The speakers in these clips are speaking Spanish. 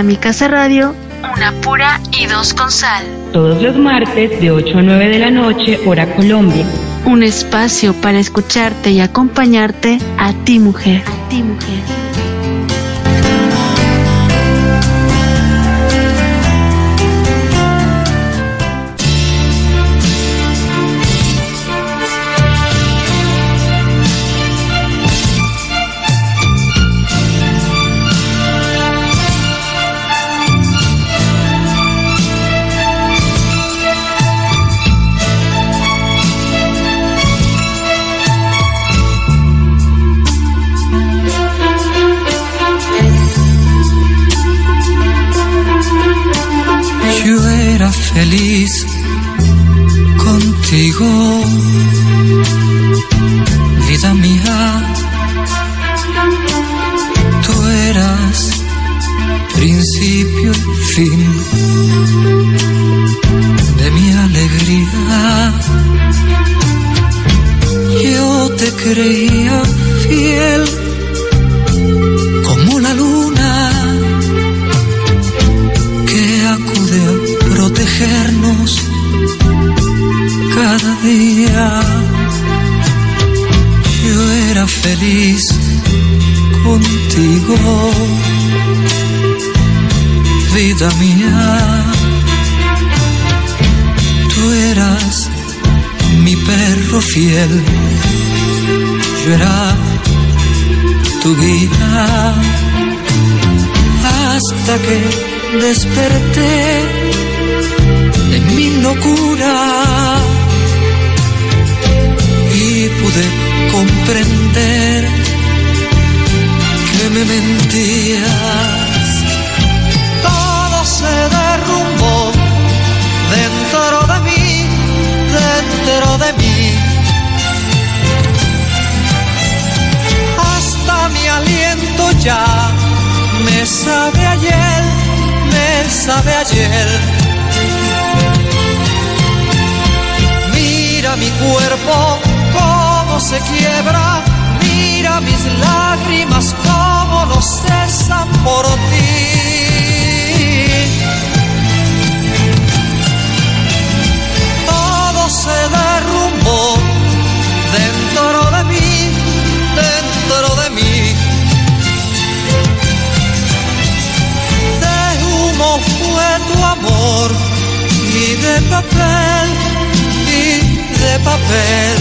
a mi casa radio, una pura y dos con sal. Todos los martes de 8 a 9 de la noche, hora Colombia. Un espacio para escucharte y acompañarte a ti mujer. A ti mujer. Vida mía. Tú eras principio y fin de mi alegría. Yo te creía fiel, yo era tu guía. Hasta que desperté de mi locura pude comprender que me mentías. Todo se derrumbó dentro de mí, dentro de mí. Mi aliento ya me sabe ayer, me sabe ayer. Mira mi cuerpo se quiebra, mira mis lágrimas como no cesan por ti. Todo se derrumbó dentro de mí, dentro de mí. Humo fue tu amor y de papel, y de papel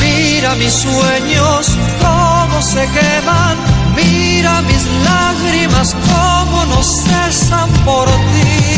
Mira mis sueños cómo se queman, mira mis lágrimas cómo no cesan por ti.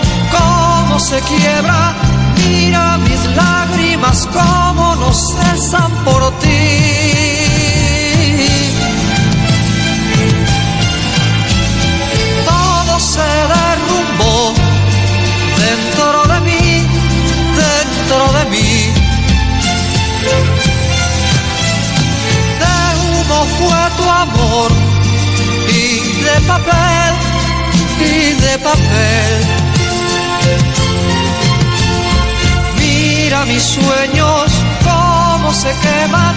cómo se quiebra mira mis lágrimas como no cesan por ti. Todo se derrumbó dentro de mí, dentro de mí. De humo fue tu amor y de papel, y de papel Mira mis sueños cómo se queman,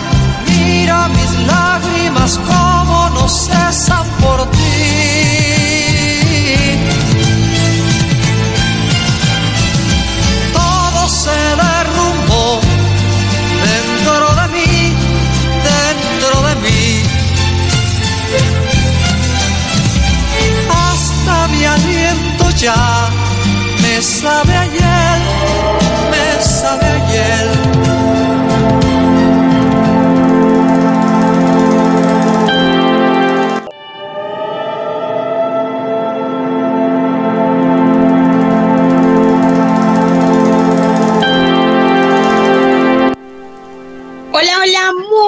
mira mis lágrimas cómo no cesan por ti. Todo se derrumbó dentro de mí, dentro de mí. Hasta mi aliento ya me sabe ayer cabeza de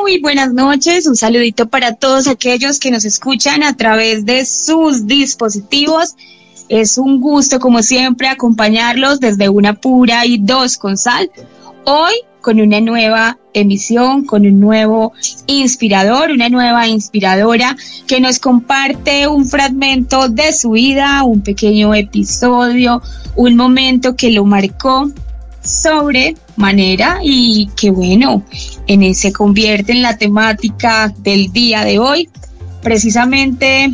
Muy buenas noches. Un saludito para todos aquellos que nos escuchan a través de sus dispositivos es un gusto, como siempre, acompañarlos desde una pura y dos con sal. Hoy con una nueva emisión, con un nuevo inspirador, una nueva inspiradora que nos comparte un fragmento de su vida, un pequeño episodio, un momento que lo marcó sobre manera y que bueno, en se convierte en la temática del día de hoy. Precisamente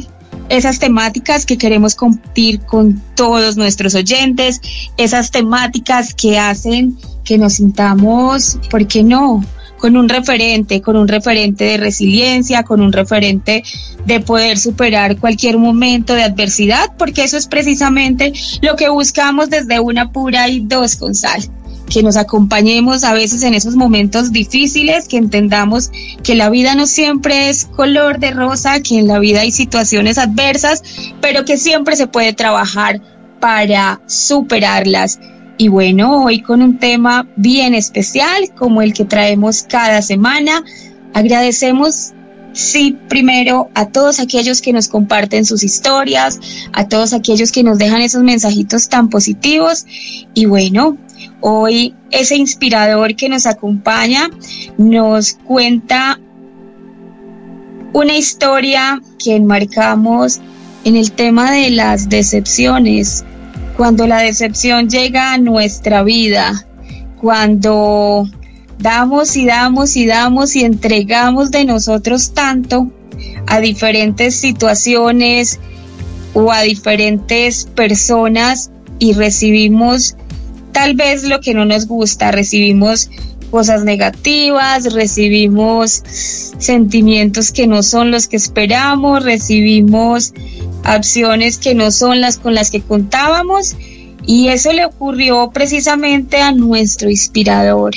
esas temáticas que queremos compartir con todos nuestros oyentes, esas temáticas que hacen que nos sintamos, ¿por qué no? con un referente, con un referente de resiliencia, con un referente de poder superar cualquier momento de adversidad, porque eso es precisamente lo que buscamos desde una pura y dos con sal que nos acompañemos a veces en esos momentos difíciles, que entendamos que la vida no siempre es color de rosa, que en la vida hay situaciones adversas, pero que siempre se puede trabajar para superarlas. Y bueno, hoy con un tema bien especial como el que traemos cada semana, agradecemos Sí, primero a todos aquellos que nos comparten sus historias, a todos aquellos que nos dejan esos mensajitos tan positivos. Y bueno, Hoy ese inspirador que nos acompaña nos cuenta una historia que enmarcamos en el tema de las decepciones, cuando la decepción llega a nuestra vida, cuando damos y damos y damos y entregamos de nosotros tanto a diferentes situaciones o a diferentes personas y recibimos tal vez lo que no nos gusta, recibimos cosas negativas, recibimos sentimientos que no son los que esperamos, recibimos acciones que no son las con las que contábamos y eso le ocurrió precisamente a nuestro inspirador.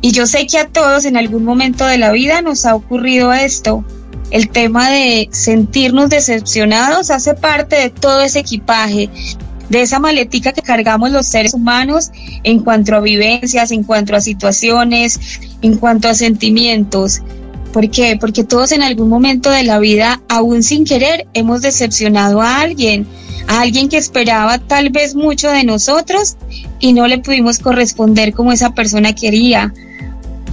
Y yo sé que a todos en algún momento de la vida nos ha ocurrido esto. El tema de sentirnos decepcionados hace parte de todo ese equipaje, de esa maletica que cargamos los seres humanos en cuanto a vivencias, en cuanto a situaciones, en cuanto a sentimientos. ¿Por qué? Porque todos en algún momento de la vida, aún sin querer, hemos decepcionado a alguien, a alguien que esperaba tal vez mucho de nosotros y no le pudimos corresponder como esa persona quería.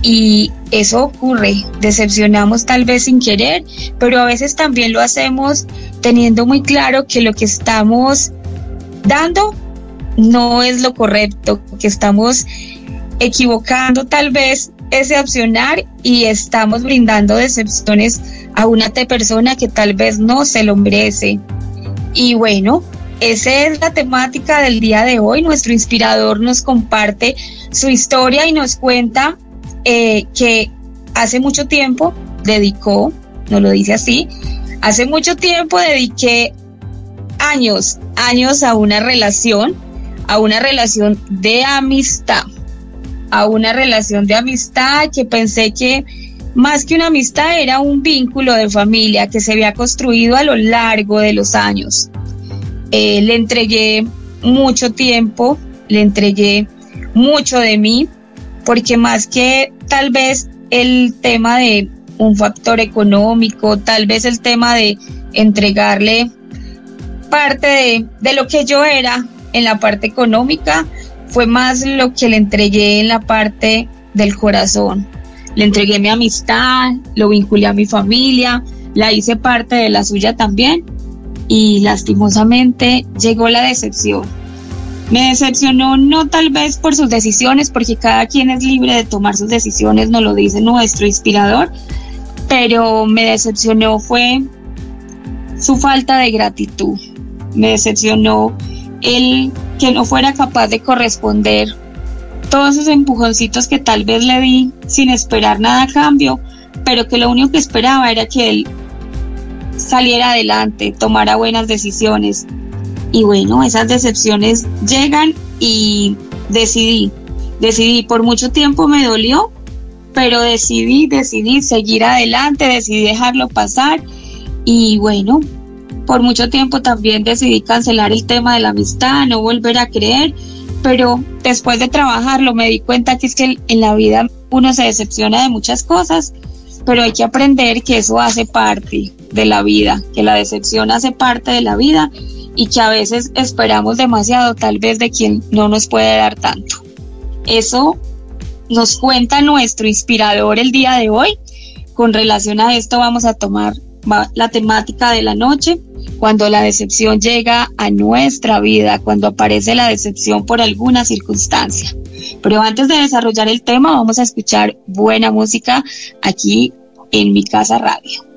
Y eso ocurre, decepcionamos tal vez sin querer, pero a veces también lo hacemos teniendo muy claro que lo que estamos dando no es lo correcto, que estamos equivocando tal vez ese opcionar y estamos brindando decepciones a una persona que tal vez no se lo merece. Y bueno, esa es la temática del día de hoy. Nuestro inspirador nos comparte su historia y nos cuenta eh, que hace mucho tiempo dedicó, no lo dice así, hace mucho tiempo dediqué años, años a una relación, a una relación de amistad, a una relación de amistad que pensé que más que una amistad era un vínculo de familia que se había construido a lo largo de los años. Eh, le entregué mucho tiempo, le entregué mucho de mí, porque más que tal vez el tema de un factor económico, tal vez el tema de entregarle parte de, lo que yo era en la parte económica, fue más lo que le entregué en la parte del corazón. Le entregué mi amistad, lo vinculé a mi familia, la hice parte de la suya también y lastimosamente llegó la decepción. Me decepcionó no tal vez por sus decisiones, porque cada quien es libre de tomar sus decisiones, nos lo dice nuestro inspirador, pero me decepcionó fue su falta de gratitud me decepcionó el que no fuera capaz de corresponder todos esos empujoncitos que tal vez le di sin esperar nada a cambio, pero que lo único que esperaba era que él saliera adelante, tomara buenas decisiones. Y bueno, esas decepciones llegan y decidí, decidí, por mucho tiempo me dolió, pero decidí, decidí seguir adelante, decidí dejarlo pasar y bueno, por mucho tiempo también decidí cancelar el tema de la amistad, no volver a creer, pero después de trabajarlo me di cuenta que es que en la vida uno se decepciona de muchas cosas pero hay que aprender que eso hace parte de la vida, que la decepción hace parte de la vida y que a veces esperamos demasiado tal vez de quien no nos puede dar tanto. Eso nos cuenta nuestro inspirador el día de hoy. Con relación a esto vamos a tomar la temática de la noche, cuando la decepción llega a nuestra vida, cuando aparece la decepción por alguna circunstancia. Pero antes de desarrollar el tema, vamos a escuchar buena música aquí en mi casa radio.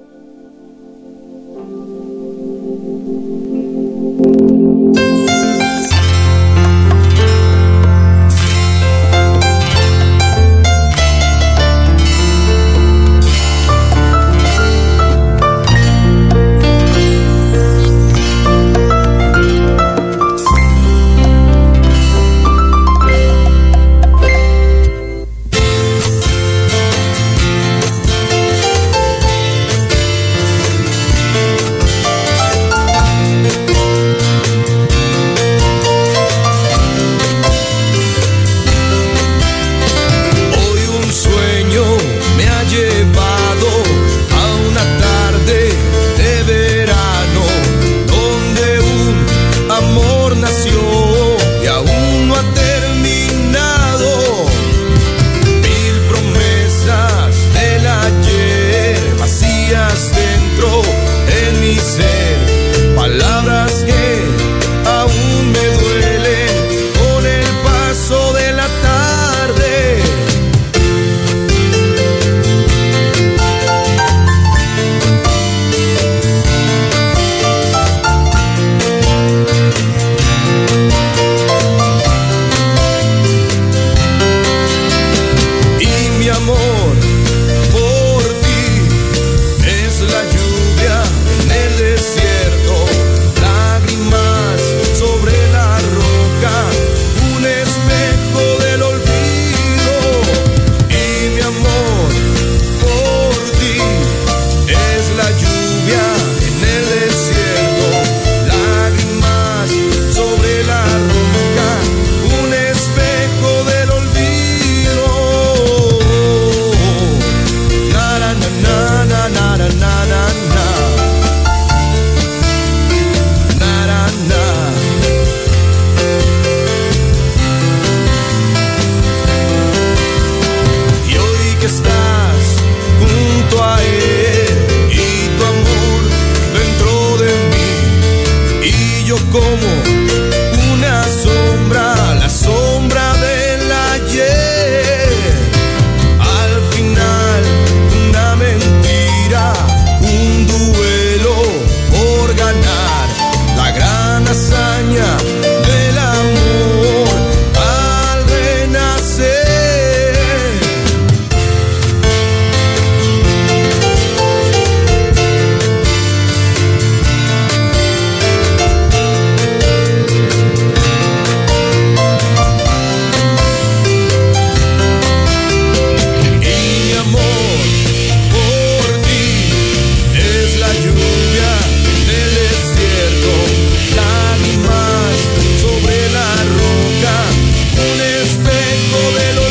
de los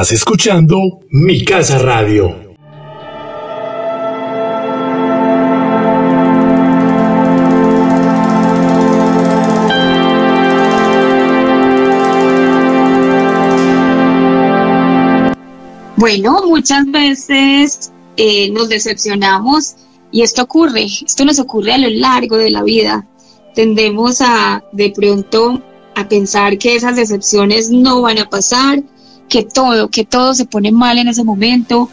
Estás escuchando Mi Casa Radio. Bueno, muchas veces eh, nos decepcionamos y esto ocurre, esto nos ocurre a lo largo de la vida. Tendemos a de pronto a pensar que esas decepciones no van a pasar, que todo, que todo se pone mal en ese momento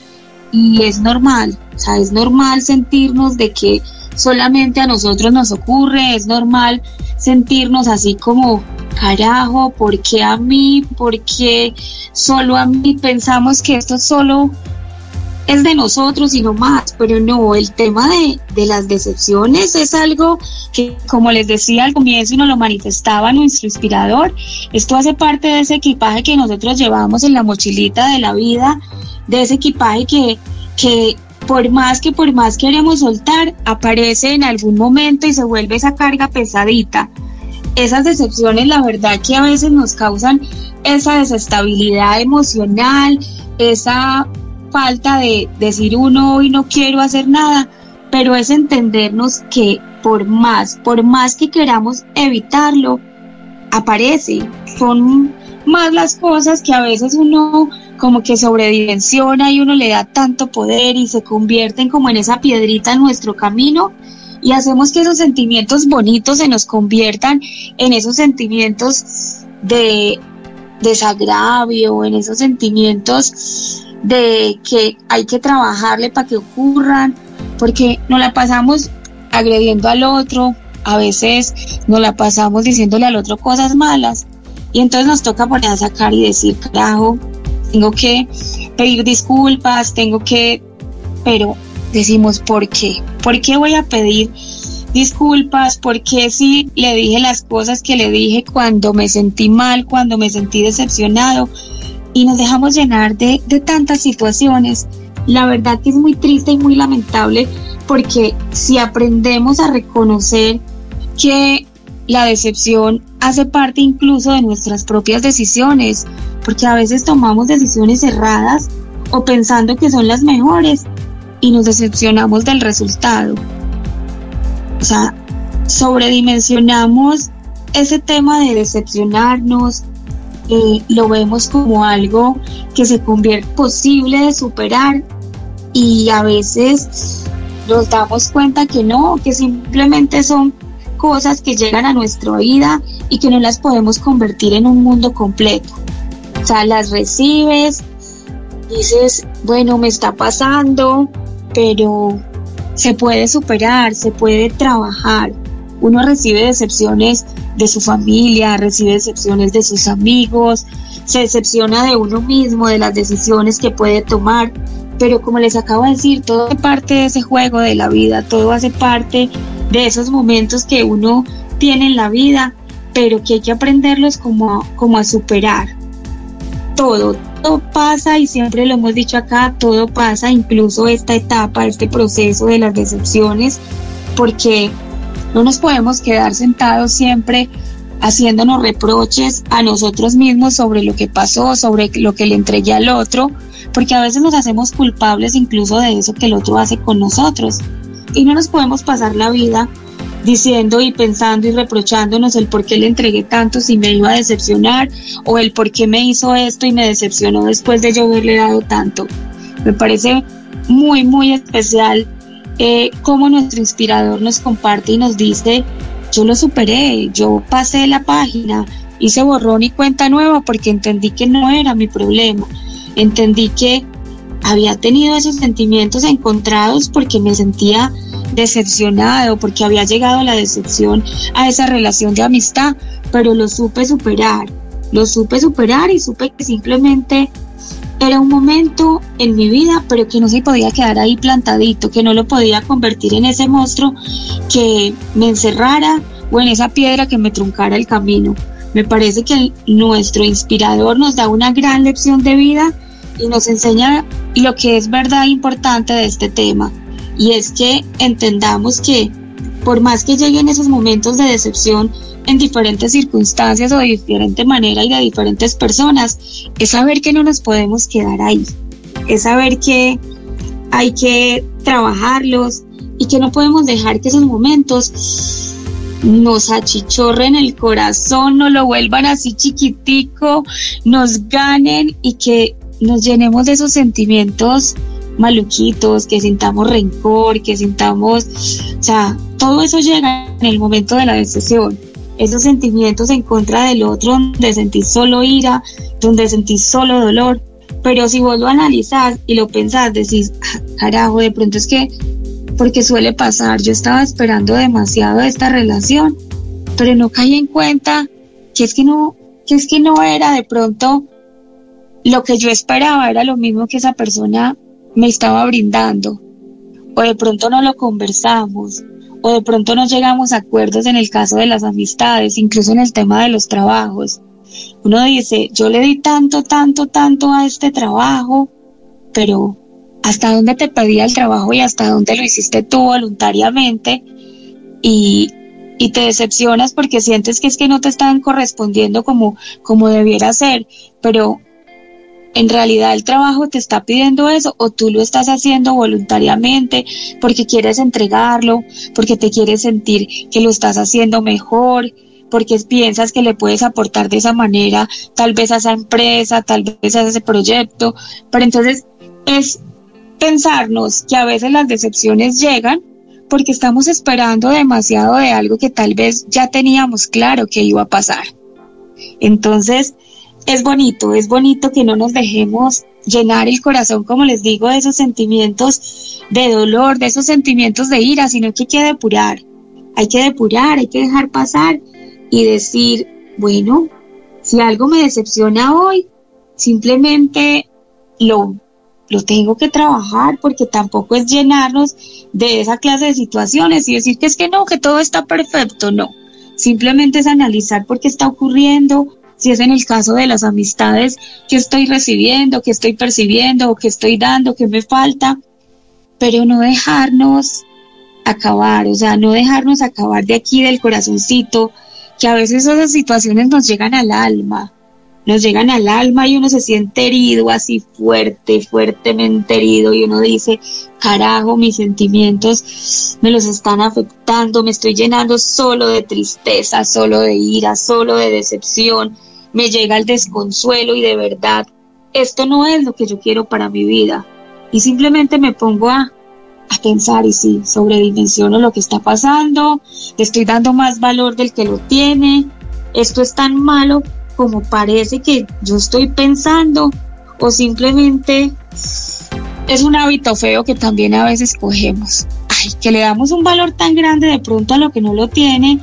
y es normal, o sea, es normal sentirnos de que solamente a nosotros nos ocurre, es normal sentirnos así como carajo, ¿por qué a mí? ¿Por qué solo a mí? Pensamos que esto solo es de nosotros y no más, pero no, el tema de, de, las decepciones es algo que, como les decía al comienzo y nos lo manifestaba nuestro inspirador, esto hace parte de ese equipaje que nosotros llevamos en la mochilita de la vida, de ese equipaje que, que por más que por más queremos soltar, aparece en algún momento y se vuelve esa carga pesadita. Esas decepciones, la verdad que a veces nos causan esa desestabilidad emocional, esa falta de decir uno hoy no quiero hacer nada, pero es entendernos que por más, por más que queramos evitarlo, aparece. Son más las cosas que a veces uno como que sobredimensiona y uno le da tanto poder y se convierten como en esa piedrita en nuestro camino y hacemos que esos sentimientos bonitos se nos conviertan en esos sentimientos de desagravio, en esos sentimientos de que hay que trabajarle para que ocurran, porque nos la pasamos agrediendo al otro, a veces nos la pasamos diciéndole al otro cosas malas y entonces nos toca poner a sacar y decir, carajo, tengo que pedir disculpas, tengo que, pero decimos, ¿por qué? ¿Por qué voy a pedir disculpas? ¿Por qué si le dije las cosas que le dije cuando me sentí mal, cuando me sentí decepcionado? Y nos dejamos llenar de, de tantas situaciones. La verdad que es muy triste y muy lamentable porque si aprendemos a reconocer que la decepción hace parte incluso de nuestras propias decisiones, porque a veces tomamos decisiones erradas o pensando que son las mejores y nos decepcionamos del resultado. O sea, sobredimensionamos ese tema de decepcionarnos, eh, lo vemos como algo que se convierte posible de superar y a veces nos damos cuenta que no, que simplemente son cosas que llegan a nuestra vida y que no las podemos convertir en un mundo completo. O sea, las recibes, dices, bueno, me está pasando, pero se puede superar, se puede trabajar. Uno recibe decepciones de su familia, recibe decepciones de sus amigos, se decepciona de uno mismo, de las decisiones que puede tomar, pero como les acabo de decir, todo hace parte de ese juego de la vida, todo hace parte de esos momentos que uno tiene en la vida, pero que hay que aprenderlos como, como a superar. Todo, todo pasa y siempre lo hemos dicho acá, todo pasa, incluso esta etapa, este proceso de las decepciones, porque no nos podemos quedar sentados siempre haciéndonos reproches a nosotros mismos sobre lo que pasó, sobre lo que le entregué al otro, porque a veces nos hacemos culpables incluso de eso que el otro hace con nosotros. Y no nos podemos pasar la vida diciendo y pensando y reprochándonos el por qué le entregué tanto si me iba a decepcionar o el por qué me hizo esto y me decepcionó después de yo haberle dado tanto. Me parece muy, muy especial eh, cómo nuestro inspirador nos comparte y nos dice, yo lo superé, yo pasé la página, hice borrón y cuenta nueva porque entendí que no era mi problema, entendí que había tenido esos sentimientos encontrados porque me sentía decepcionado porque había llegado la decepción a esa relación de amistad, pero lo supe superar, lo supe superar y supe que simplemente era un momento en mi vida, pero que no se podía quedar ahí plantadito, que no lo podía convertir en ese monstruo que me encerrara o en esa piedra que me truncara el camino. Me parece que nuestro inspirador nos da una gran lección de vida y nos enseña lo que es verdad importante de este tema y es que entendamos que por más que lleguen esos momentos de decepción, en diferentes circunstancias o de diferente manera y de diferentes personas, es saber que no nos podemos quedar ahí, es saber que hay que trabajarlos y que no podemos dejar que esos momentos nos achichorren el corazón, nos lo vuelvan así chiquitico, nos ganen y que nos llenemos de esos sentimientos maluquitos, que sintamos rencor, que sintamos, o sea, todo eso llega en el momento de la decisión. Esos sentimientos en contra del otro, donde sentís solo ira, donde sentís solo dolor. Pero si vos lo analizás y lo pensás, decís, ah, carajo, de pronto es que, porque suele pasar, yo estaba esperando demasiado de esta relación, pero no caí en cuenta que es que no, que es que no era de pronto lo que yo esperaba, era lo mismo que esa persona me estaba brindando, o de pronto no lo conversamos, o de pronto no llegamos a acuerdos en el caso de las amistades, incluso en el tema de los trabajos. Uno dice, yo le di tanto, tanto, tanto a este trabajo, pero ¿hasta dónde te pedía el trabajo y hasta dónde lo hiciste tú voluntariamente? Y, y te decepcionas porque sientes que es que no te están correspondiendo como, como debiera ser, pero en realidad el trabajo te está pidiendo eso o tú lo estás haciendo voluntariamente porque quieres entregarlo, porque te quieres sentir que lo estás haciendo mejor, porque piensas que le puedes aportar de esa manera, tal vez a esa empresa, tal vez a ese proyecto. Pero entonces es pensarnos que a veces las decepciones llegan porque estamos esperando demasiado de algo que tal vez ya teníamos claro que iba a pasar. Entonces, es bonito, es bonito que no nos dejemos llenar el corazón, como les digo, de esos sentimientos de dolor, de esos sentimientos de ira, sino que hay que depurar, hay que depurar, hay que dejar pasar y decir, bueno, si algo me decepciona hoy, simplemente lo, lo tengo que trabajar porque tampoco es llenarnos de esa clase de situaciones y decir que es que no, que todo está perfecto, no. Simplemente es analizar por qué está ocurriendo, si es en el caso de las amistades que estoy recibiendo, que estoy percibiendo que estoy dando, que me falta, pero no dejarnos acabar, o sea, no dejarnos acabar de aquí del corazoncito, que a veces esas situaciones nos llegan al alma, nos llegan al alma y uno se siente herido, así fuerte, fuertemente herido, y uno dice, carajo, mis sentimientos me los están afectando, me estoy llenando solo de tristeza, solo de ira, solo de decepción, me llega el desconsuelo y de verdad, esto no es lo que yo quiero para mi vida. Y simplemente me pongo a, a pensar y sí, sobredimensiono lo que está pasando, le estoy dando más valor del que lo tiene, esto es tan malo como parece que yo estoy pensando o simplemente es un hábito feo que también a veces cogemos. Ay, que le damos un valor tan grande de pronto a lo que no lo tiene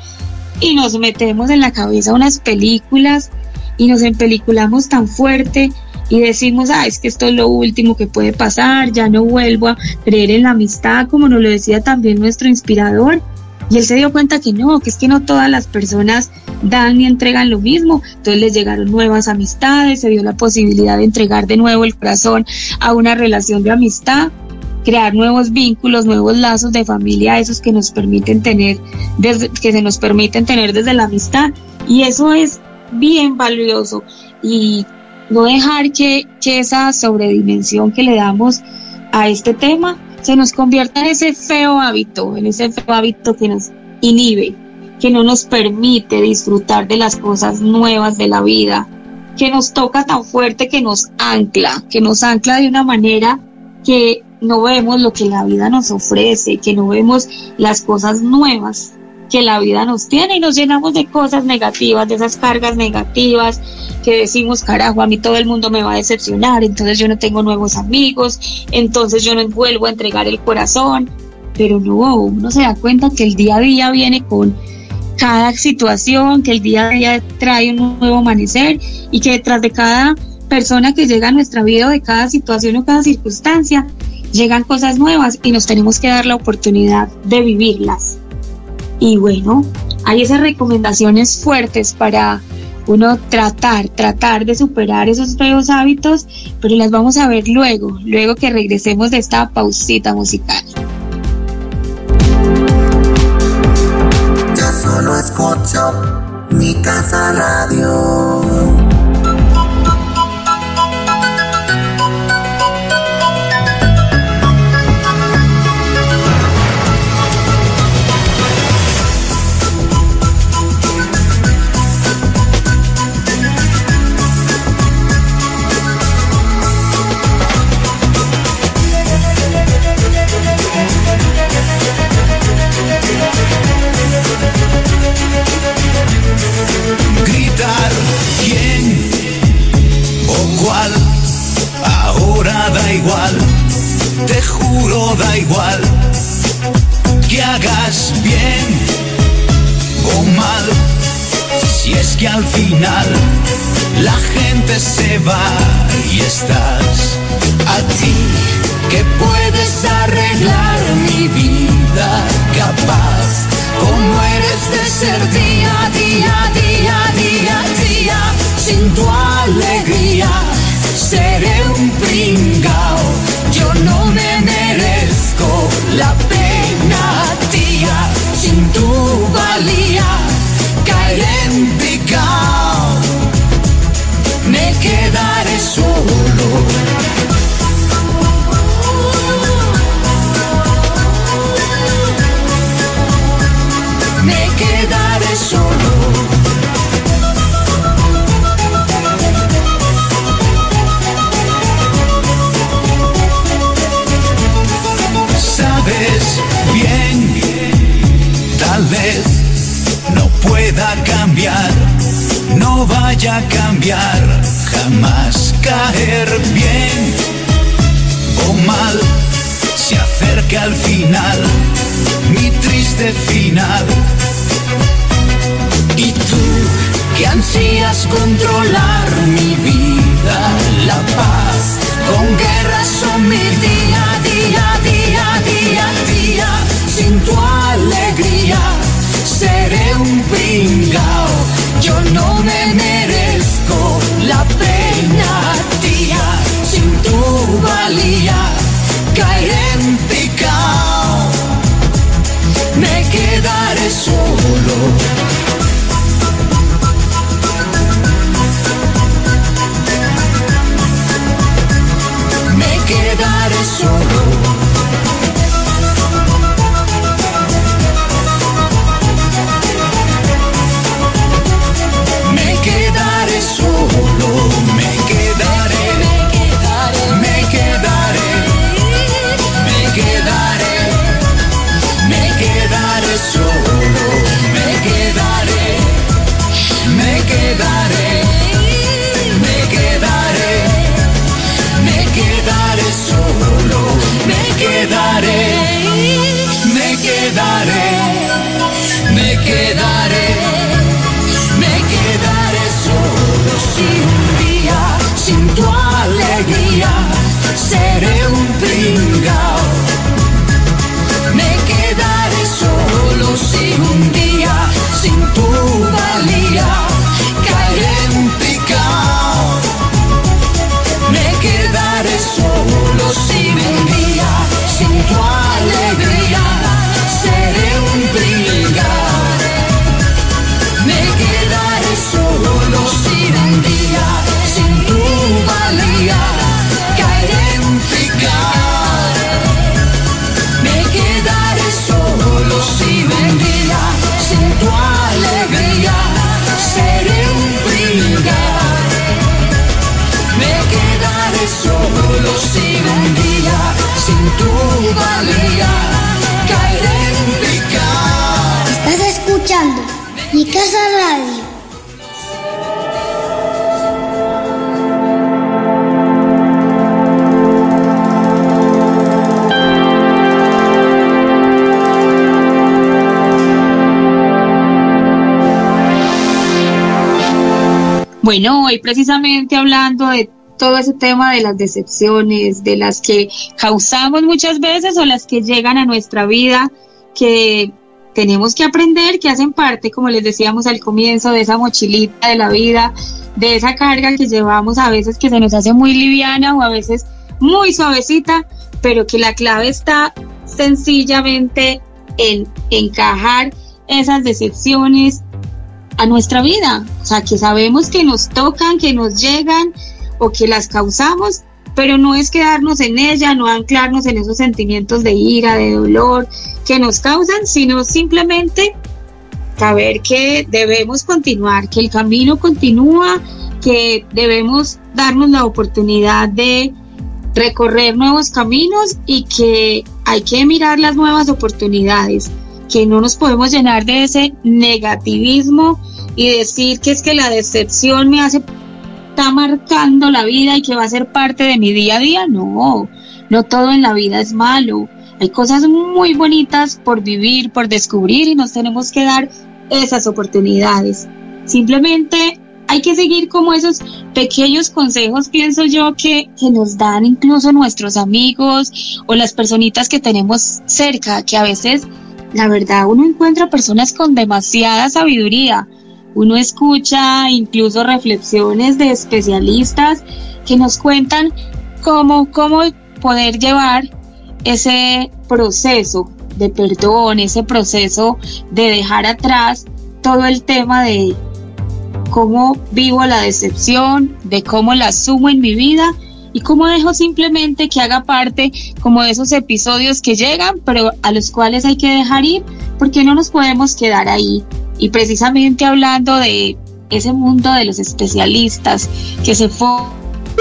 y nos metemos en la cabeza unas películas y nos empeliculamos tan fuerte y decimos, ah, es que esto es lo último que puede pasar, ya no vuelvo a creer en la amistad, como nos lo decía también nuestro inspirador. Y él se dio cuenta que no, que es que no todas las personas dan ni entregan lo mismo. Entonces les llegaron nuevas amistades, se dio la posibilidad de entregar de nuevo el corazón a una relación de amistad, crear nuevos vínculos, nuevos lazos de familia, esos que nos permiten tener, desde, que se nos permiten tener desde la amistad. Y eso es bien valioso y no dejar que, esa sobredimensión que le damos a este tema se nos convierta en ese feo hábito, en ese feo hábito que nos inhibe, que no nos permite disfrutar de las cosas nuevas de la vida, que nos toca tan fuerte que nos ancla, que nos ancla de una manera que no vemos lo que la vida nos ofrece, que no vemos las cosas nuevas que la vida nos tiene y nos llenamos de cosas negativas, de esas cargas negativas que decimos, carajo, a mí todo el mundo me va a decepcionar, entonces yo no tengo nuevos amigos, entonces yo no vuelvo a entregar el corazón, pero no, uno se da cuenta que el día a día viene con cada situación, que el día a día trae un nuevo amanecer y que detrás de cada persona que llega a nuestra vida de cada situación o cada circunstancia, llegan cosas nuevas y nos tenemos que dar la oportunidad de vivirlas. Y bueno, hay esas recomendaciones fuertes para uno tratar, tratar de superar esos feos hábitos, pero las vamos a ver luego, luego que regresemos de esta pausita musical. Solo escucho Mi casa. igual, te juro da igual que hagas bien o mal, si es que al final la gente se va y estás a ti que puedes arreglar mi vida capaz como eres de ser día, día, día, día, día, sin tu alegría seré un pringa cambiar, jamás caer bien o mal. Se acerca al final, mi triste final. Y tú que ansías controlar mi vida, la paz con guerras sometida Bueno, hoy precisamente hablando de todo ese tema de las decepciones, de las que causamos muchas veces o las que llegan a nuestra vida, que tenemos que aprender, que hacen parte, como les decíamos al comienzo, de esa mochilita de la vida, de esa carga que llevamos a veces que se nos hace muy liviana o a veces muy suavecita, pero que la clave está sencillamente en encajar esas decepciones a nuestra vida. O sea, que sabemos que nos tocan, que nos llegan o que las causamos, pero no es quedarnos en ella, no anclarnos en esos sentimientos de ira, de dolor que nos causan, sino simplemente saber que debemos continuar, que el camino continúa, que debemos darnos la oportunidad de recorrer nuevos caminos y que hay que mirar las nuevas oportunidades, que no nos podemos llenar de ese negativismo y decir que es que la decepción me hace está marcando la vida y que va a ser parte de mi día a día. No, no todo en la vida es malo. Hay cosas muy bonitas por vivir, por descubrir y nos tenemos que dar esas oportunidades. Simplemente hay que seguir como esos pequeños consejos, pienso yo, que, que nos dan incluso nuestros amigos o las personitas que tenemos cerca, que a veces, la verdad, uno encuentra personas con demasiada sabiduría, uno escucha incluso reflexiones de especialistas que nos cuentan cómo, cómo poder llevar ese proceso de perdón, ese proceso de dejar atrás todo el tema de cómo vivo la decepción, de cómo la asumo en mi vida y cómo dejo simplemente que haga parte como de esos episodios que llegan, pero a los cuales hay que dejar ir porque no nos podemos quedar ahí y precisamente hablando de ese mundo de los especialistas que se enfocan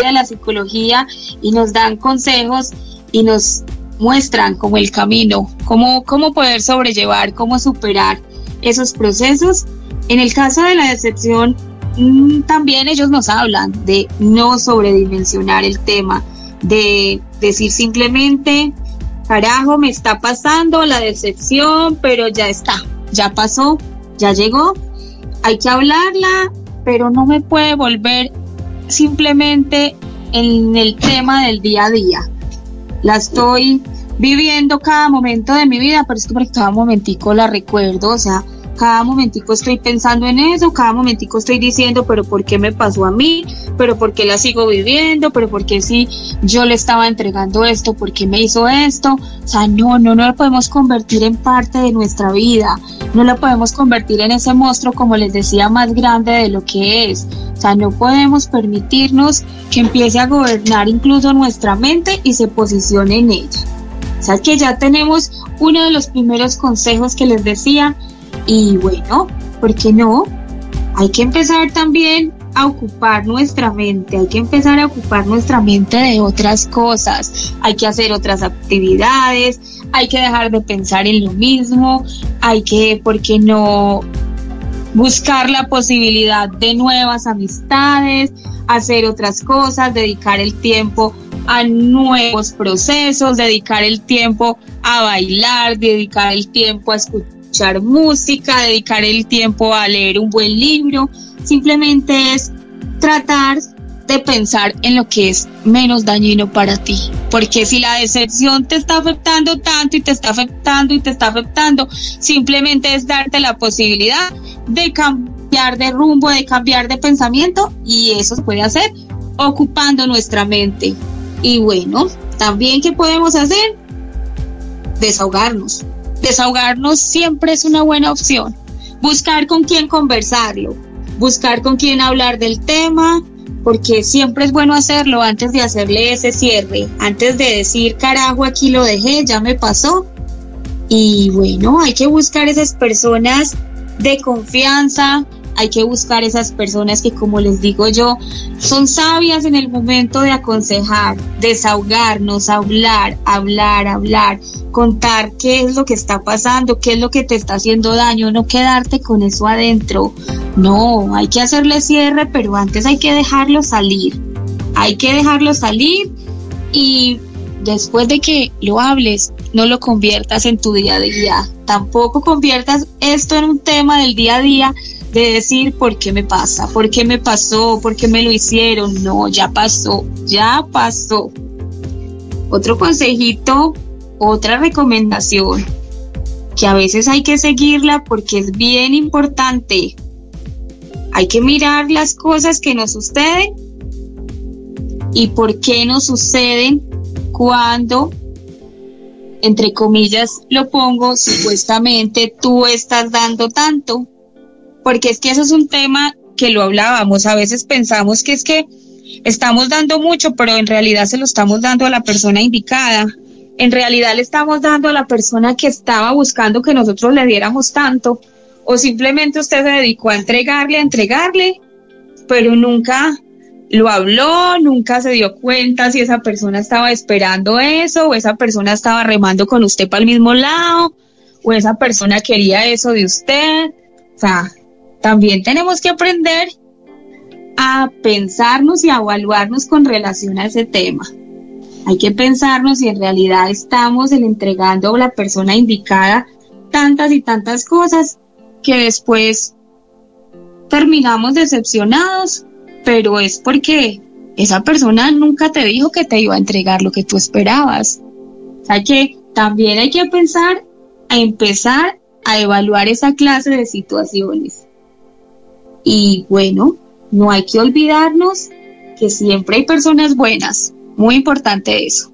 a la psicología y nos dan consejos y nos muestran como el camino, cómo, cómo poder sobrellevar, cómo superar esos procesos. En el caso de la decepción, también ellos nos hablan de no sobredimensionar el tema, de decir simplemente, carajo, me está pasando la decepción, pero ya está, ya pasó, ya llegó, hay que hablarla, pero no me puede volver simplemente en el tema del día a día. La estoy viviendo cada momento de mi vida, pero es que por cada momentico la recuerdo, o sea, cada momentico estoy pensando en eso, cada momentico estoy diciendo, pero ¿por qué me pasó a mí? ¿Pero por qué la sigo viviendo? ¿Pero por qué si yo le estaba entregando esto? ¿Por qué me hizo esto? O sea, no, no, no la podemos convertir en parte de nuestra vida, no la podemos convertir en ese monstruo, como les decía, más grande de lo que es. O sea, no podemos permitirnos que empiece a gobernar incluso nuestra mente y se posicione en ella. O sea, que ya tenemos uno de los primeros consejos que les decía, y bueno, ¿por qué no? Hay que empezar también a ocupar nuestra mente, hay que empezar a ocupar nuestra mente de otras cosas, hay que hacer otras actividades, hay que dejar de pensar en lo mismo, hay que, ¿por qué no? Buscar la posibilidad de nuevas amistades, hacer otras cosas, dedicar el tiempo a nuevos procesos, dedicar el tiempo a bailar, dedicar el tiempo a escuchar escuchar música, dedicar el tiempo a leer un buen libro, simplemente es tratar de pensar en lo que es menos dañino para ti. Porque si la decepción te está afectando tanto y te está afectando y te está afectando, simplemente es darte la posibilidad de cambiar de rumbo, de cambiar de pensamiento y eso se puede hacer ocupando nuestra mente. Y bueno, también ¿qué podemos hacer? Desahogarnos desahogarnos siempre es una buena opción. Buscar con quién conversarlo, buscar con quién hablar del tema, porque siempre es bueno hacerlo antes de hacerle ese cierre, antes de decir, carajo, aquí lo dejé, ya me pasó. Y bueno, hay que buscar esas personas de confianza, hay que buscar esas personas que, como les digo yo, son sabias en el momento de aconsejar, desahogarnos, hablar, hablar, hablar, contar qué es lo que está pasando, qué es lo que te está haciendo daño, no quedarte con eso adentro. No, hay que hacerle cierre, pero antes hay que dejarlo salir. Hay que dejarlo salir y después de que lo hables, no lo conviertas en tu día a día. Tampoco conviertas esto en un tema del día a día de decir por qué me pasa, por qué me pasó, por qué me lo hicieron. No, ya pasó, ya pasó. Otro consejito, otra recomendación, que a veces hay que seguirla porque es bien importante. Hay que mirar las cosas que nos suceden y por qué nos suceden cuando, entre comillas, lo pongo, supuestamente tú estás dando tanto porque es que eso es un tema que lo hablábamos, a veces pensamos que es que estamos dando mucho, pero en realidad se lo estamos dando a la persona indicada. En realidad le estamos dando a la persona que estaba buscando que nosotros le diéramos tanto, o simplemente usted se dedicó a entregarle, a entregarle, pero nunca lo habló, nunca se dio cuenta si esa persona estaba esperando eso, o esa persona estaba remando con usted para el mismo lado, o esa persona quería eso de usted. O sea, también tenemos que aprender a pensarnos y a evaluarnos con relación a ese tema. Hay que pensarnos si en realidad estamos entregando a la persona indicada tantas y tantas cosas que después terminamos decepcionados, pero es porque esa persona nunca te dijo que te iba a entregar lo que tú esperabas. O sea que también hay que pensar a empezar a evaluar esa clase de situaciones. Y bueno, no hay que olvidarnos que siempre hay personas buenas, muy importante eso.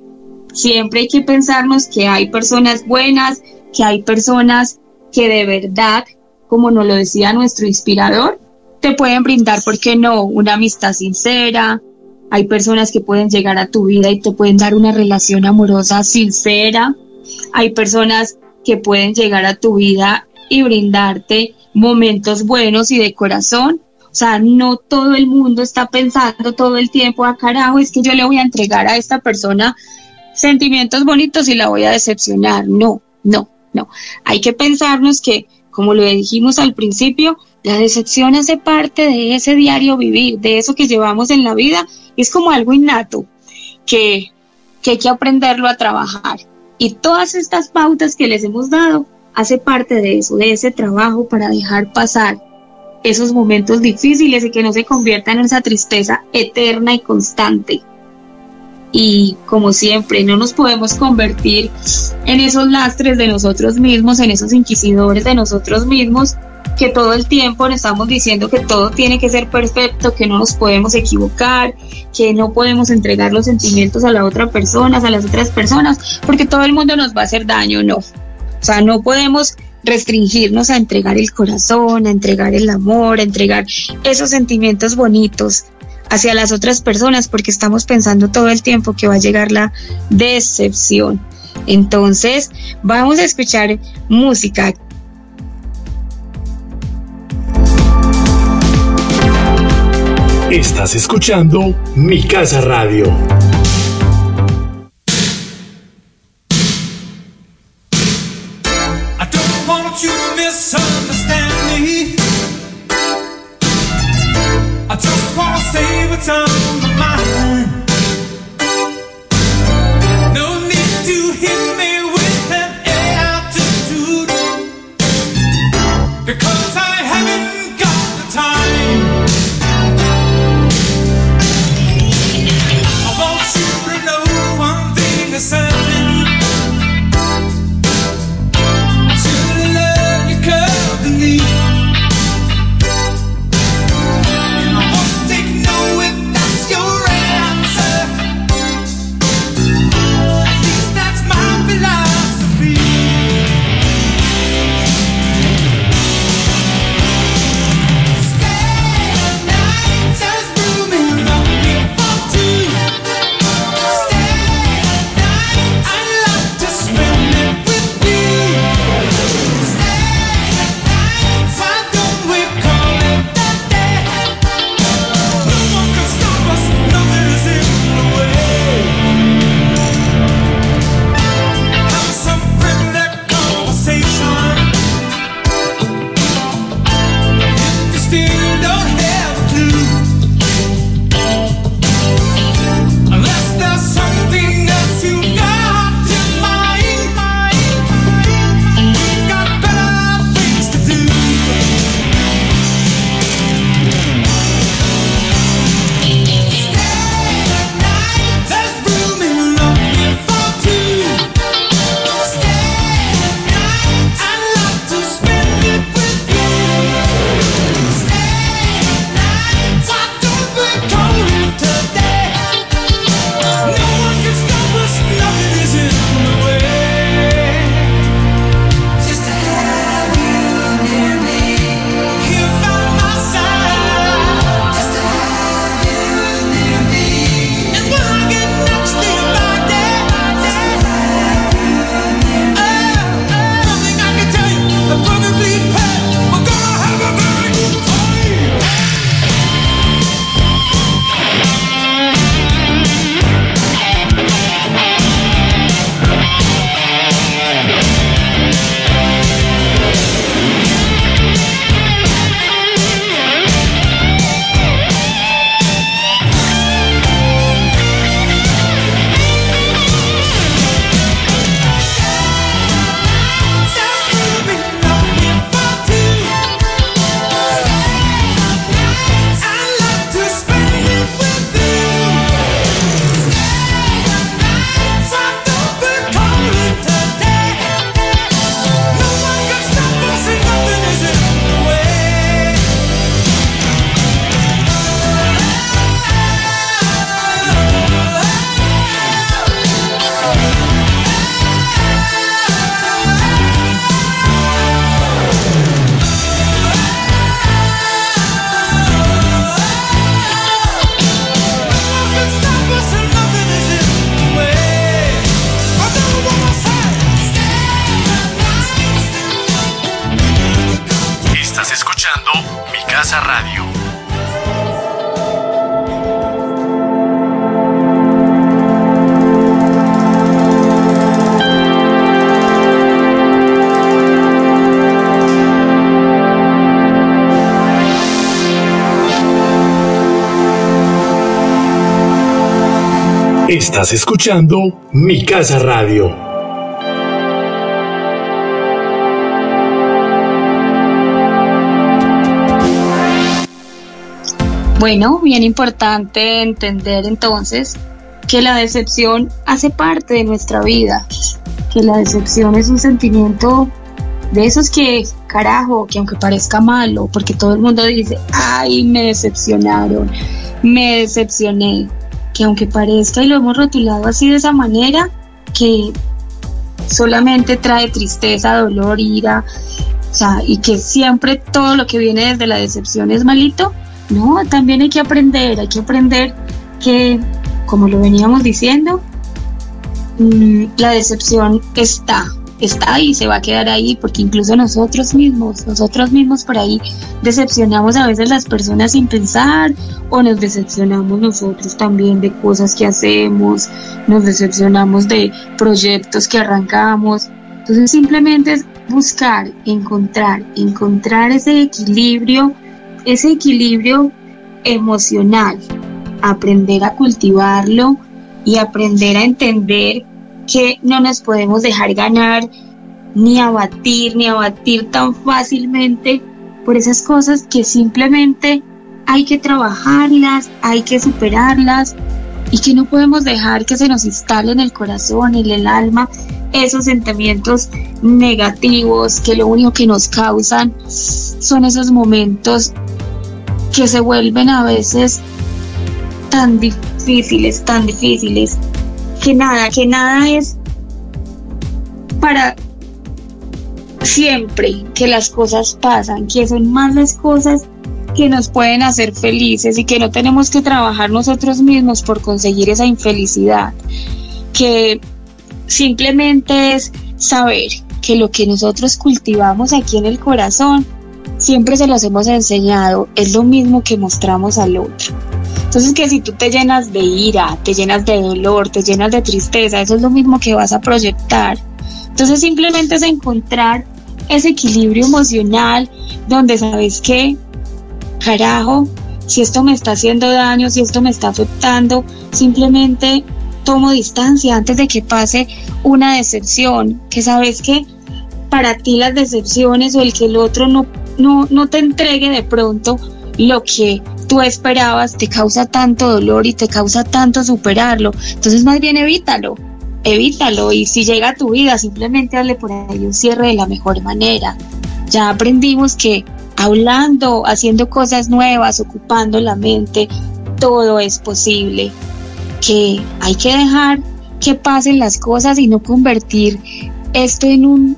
Siempre hay que pensarnos que hay personas buenas, que hay personas que de verdad, como nos lo decía nuestro inspirador, te pueden brindar, ¿por qué no?, una amistad sincera. Hay personas que pueden llegar a tu vida y te pueden dar una relación amorosa sincera. Hay personas que pueden llegar a tu vida y brindarte momentos buenos y de corazón. O sea, no todo el mundo está pensando todo el tiempo, a ah, carajo, es que yo le voy a entregar a esta persona sentimientos bonitos y la voy a decepcionar. No, no, no. Hay que pensarnos que, como lo dijimos al principio, la decepción hace parte de ese diario vivir, de eso que llevamos en la vida. Es como algo innato que, que hay que aprenderlo a trabajar. Y todas estas pautas que les hemos dado hace parte de eso, de ese trabajo para dejar pasar esos momentos difíciles y que no se conviertan en esa tristeza eterna y constante. Y como siempre, no nos podemos convertir en esos lastres de nosotros mismos, en esos inquisidores de nosotros mismos, que todo el tiempo nos estamos diciendo que todo tiene que ser perfecto, que no nos podemos equivocar, que no podemos entregar los sentimientos a la otra persona, a las otras personas, porque todo el mundo nos va a hacer daño, no. O sea, no podemos restringirnos a entregar el corazón, a entregar el amor, a entregar esos sentimientos bonitos hacia las otras personas porque estamos pensando todo el tiempo que va a llegar la decepción. Entonces, vamos a escuchar música. Estás escuchando Mi Casa Radio. Estás escuchando Mi Casa Radio. Bueno, bien importante entender entonces que la decepción hace parte de nuestra vida, que la decepción es un sentimiento de esos que, carajo, que aunque parezca malo, porque todo el mundo dice, ay, me decepcionaron, me decepcioné, que aunque parezca y lo hemos rotulado así de esa manera, que solamente trae tristeza, dolor, ira, o sea, y que siempre todo lo que viene desde la decepción es malito, no, también hay que aprender, hay que aprender que, como lo veníamos diciendo, mm, la decepción está, está ahí, se va a quedar ahí, porque incluso nosotros mismos, nosotros mismos por ahí decepcionamos a veces las personas sin pensar o nos decepcionamos nosotros también de cosas que hacemos, nos decepcionamos de proyectos que arrancamos. Entonces simplemente es buscar, encontrar, encontrar ese equilibrio, ese equilibrio emocional, aprender a cultivarlo y aprender a entender que no nos podemos dejar ganar ni abatir, ni abatir tan fácilmente por esas cosas que simplemente hay que trabajarlas, hay que superarlas y que no podemos dejar que se nos instale en el corazón, en el alma, esos sentimientos negativos que lo único que nos causan son esos momentos que se vuelven a veces tan difíciles, tan difíciles, que nada, que nada es para siempre que las cosas pasan, que son más las cosas que nos pueden hacer felices y que no tenemos que trabajar nosotros mismos por conseguir esa infelicidad, que simplemente es saber que lo que nosotros cultivamos aquí en el corazón, siempre se los hemos enseñado, es lo mismo que mostramos al otro. Entonces que si tú te llenas de ira, te llenas de dolor, te llenas de tristeza, eso es lo mismo que vas a proyectar. Entonces simplemente es encontrar ese equilibrio emocional donde sabes que, carajo, si esto me está haciendo daño, si esto me está afectando, simplemente tomo distancia antes de que pase una decepción, que sabes que para ti las decepciones o el que el otro no, no, no te entregue de pronto lo que tú esperabas te causa tanto dolor y te causa tanto superarlo. Entonces más bien evítalo, evítalo y si llega a tu vida simplemente hazle por ahí un cierre de la mejor manera. Ya aprendimos que hablando, haciendo cosas nuevas, ocupando la mente, todo es posible. Que hay que dejar que pasen las cosas y no convertir esto en un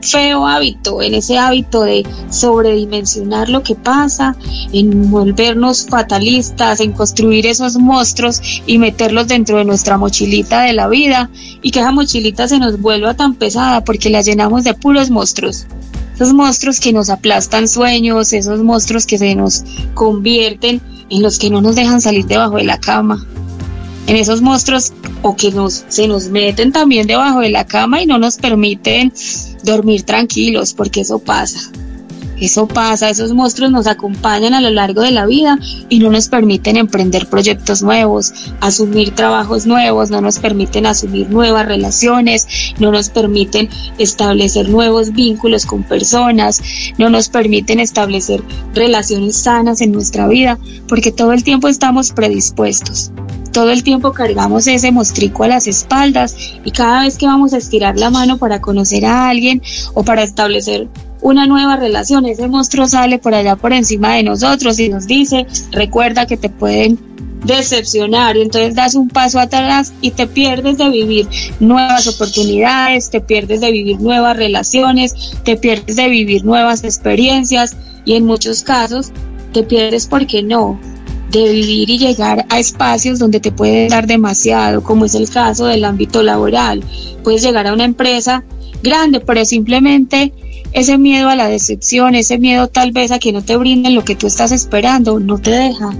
feo hábito, en ese hábito de sobredimensionar lo que pasa, en volvernos fatalistas, en construir esos monstruos y meterlos dentro de nuestra mochilita de la vida y que esa mochilita se nos vuelva tan pesada porque la llenamos de puros monstruos. Esos monstruos que nos aplastan sueños, esos monstruos que se nos convierten en los que no nos dejan salir debajo de la cama en esos monstruos o que nos, se nos meten también debajo de la cama y no nos permiten dormir tranquilos, porque eso pasa. Eso pasa, esos monstruos nos acompañan a lo largo de la vida y no nos permiten emprender proyectos nuevos, asumir trabajos nuevos, no nos permiten asumir nuevas relaciones, no nos permiten establecer nuevos vínculos con personas, no nos permiten establecer relaciones sanas en nuestra vida, porque todo el tiempo estamos predispuestos. Todo el tiempo cargamos ese mostrico a las espaldas y cada vez que vamos a estirar la mano para conocer a alguien o para establecer una nueva relación, ese monstruo sale por allá por encima de nosotros y nos dice, recuerda que te pueden decepcionar y entonces das un paso atrás y te pierdes de vivir nuevas oportunidades, te pierdes de vivir nuevas relaciones, te pierdes de vivir nuevas experiencias y en muchos casos te pierdes porque no, de vivir y llegar a espacios donde te puede dar demasiado, como es el caso del ámbito laboral. Puedes llegar a una empresa grande, pero simplemente ese miedo a la decepción, ese miedo tal vez a que no te brinden lo que tú estás esperando, no te deja,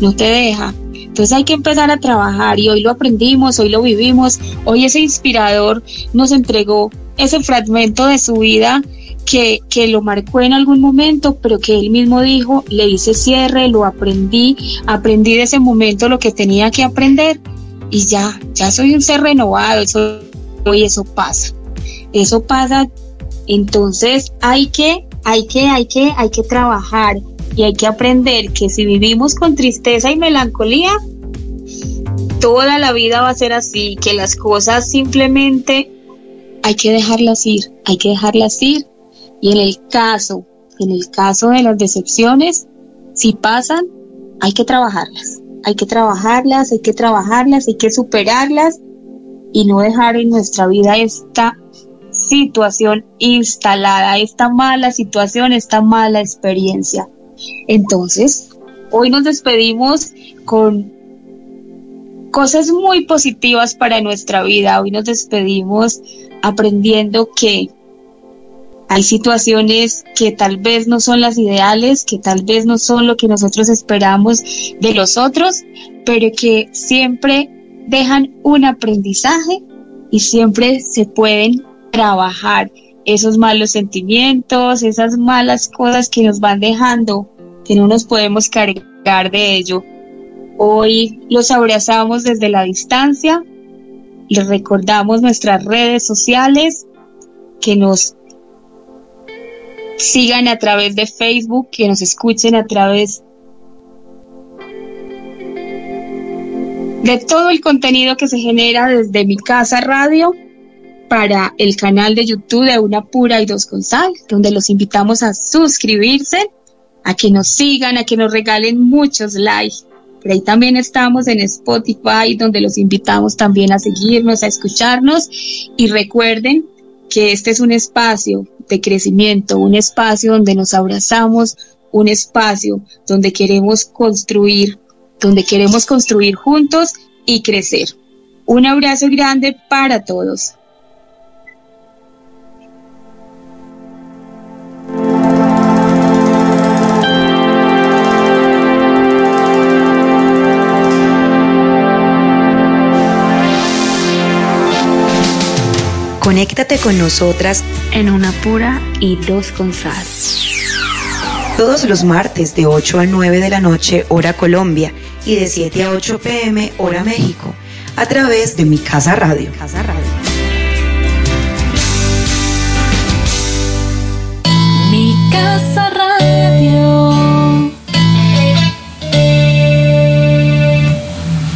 no te deja. Entonces hay que empezar a trabajar y hoy lo aprendimos, hoy lo vivimos, hoy ese inspirador nos entregó ese fragmento de su vida que, que, lo marcó en algún momento, pero que él mismo dijo, le hice cierre, lo aprendí, aprendí de ese momento lo que tenía que aprender y ya, ya soy un ser renovado, eso, y eso pasa. Eso pasa, entonces hay que, hay que, hay que, hay que trabajar y hay que aprender que si vivimos con tristeza y melancolía, toda la vida va a ser así, que las cosas simplemente hay que dejarlas ir, hay que dejarlas ir. Y en el caso, en el caso de las decepciones, si pasan, hay que trabajarlas, hay que trabajarlas, hay que trabajarlas, hay que superarlas y no dejar en nuestra vida esta situación instalada, esta mala situación, esta mala experiencia. Entonces, hoy nos despedimos con cosas muy positivas para nuestra vida. Hoy nos despedimos aprendiendo que hay situaciones que tal vez no son las ideales, que tal vez no son lo que nosotros esperamos de los otros, pero que siempre dejan un aprendizaje y siempre se pueden trabajar esos malos sentimientos, esas malas cosas que nos van dejando, que no nos podemos cargar de ello. Hoy los abrazamos desde la distancia, les recordamos nuestras redes sociales, que nos sigan a través de Facebook, que nos escuchen a través de todo el contenido que se genera desde mi casa radio para el canal de YouTube de Una Pura y Dos con Sal, donde los invitamos a suscribirse, a que nos sigan, a que nos regalen muchos likes. Pero ahí también estamos en Spotify, donde los invitamos también a seguirnos, a escucharnos. Y recuerden que este es un espacio de crecimiento, un espacio donde nos abrazamos, un espacio donde queremos construir, donde queremos construir juntos y crecer. Un abrazo grande para todos. Conéctate con nosotras en una pura y dos con sal. Todos los martes de 8 a 9 de la noche, hora Colombia, y de 7 a 8 pm, hora México, a través de Mi Casa Radio. Casa Radio. Mi Casa Radio.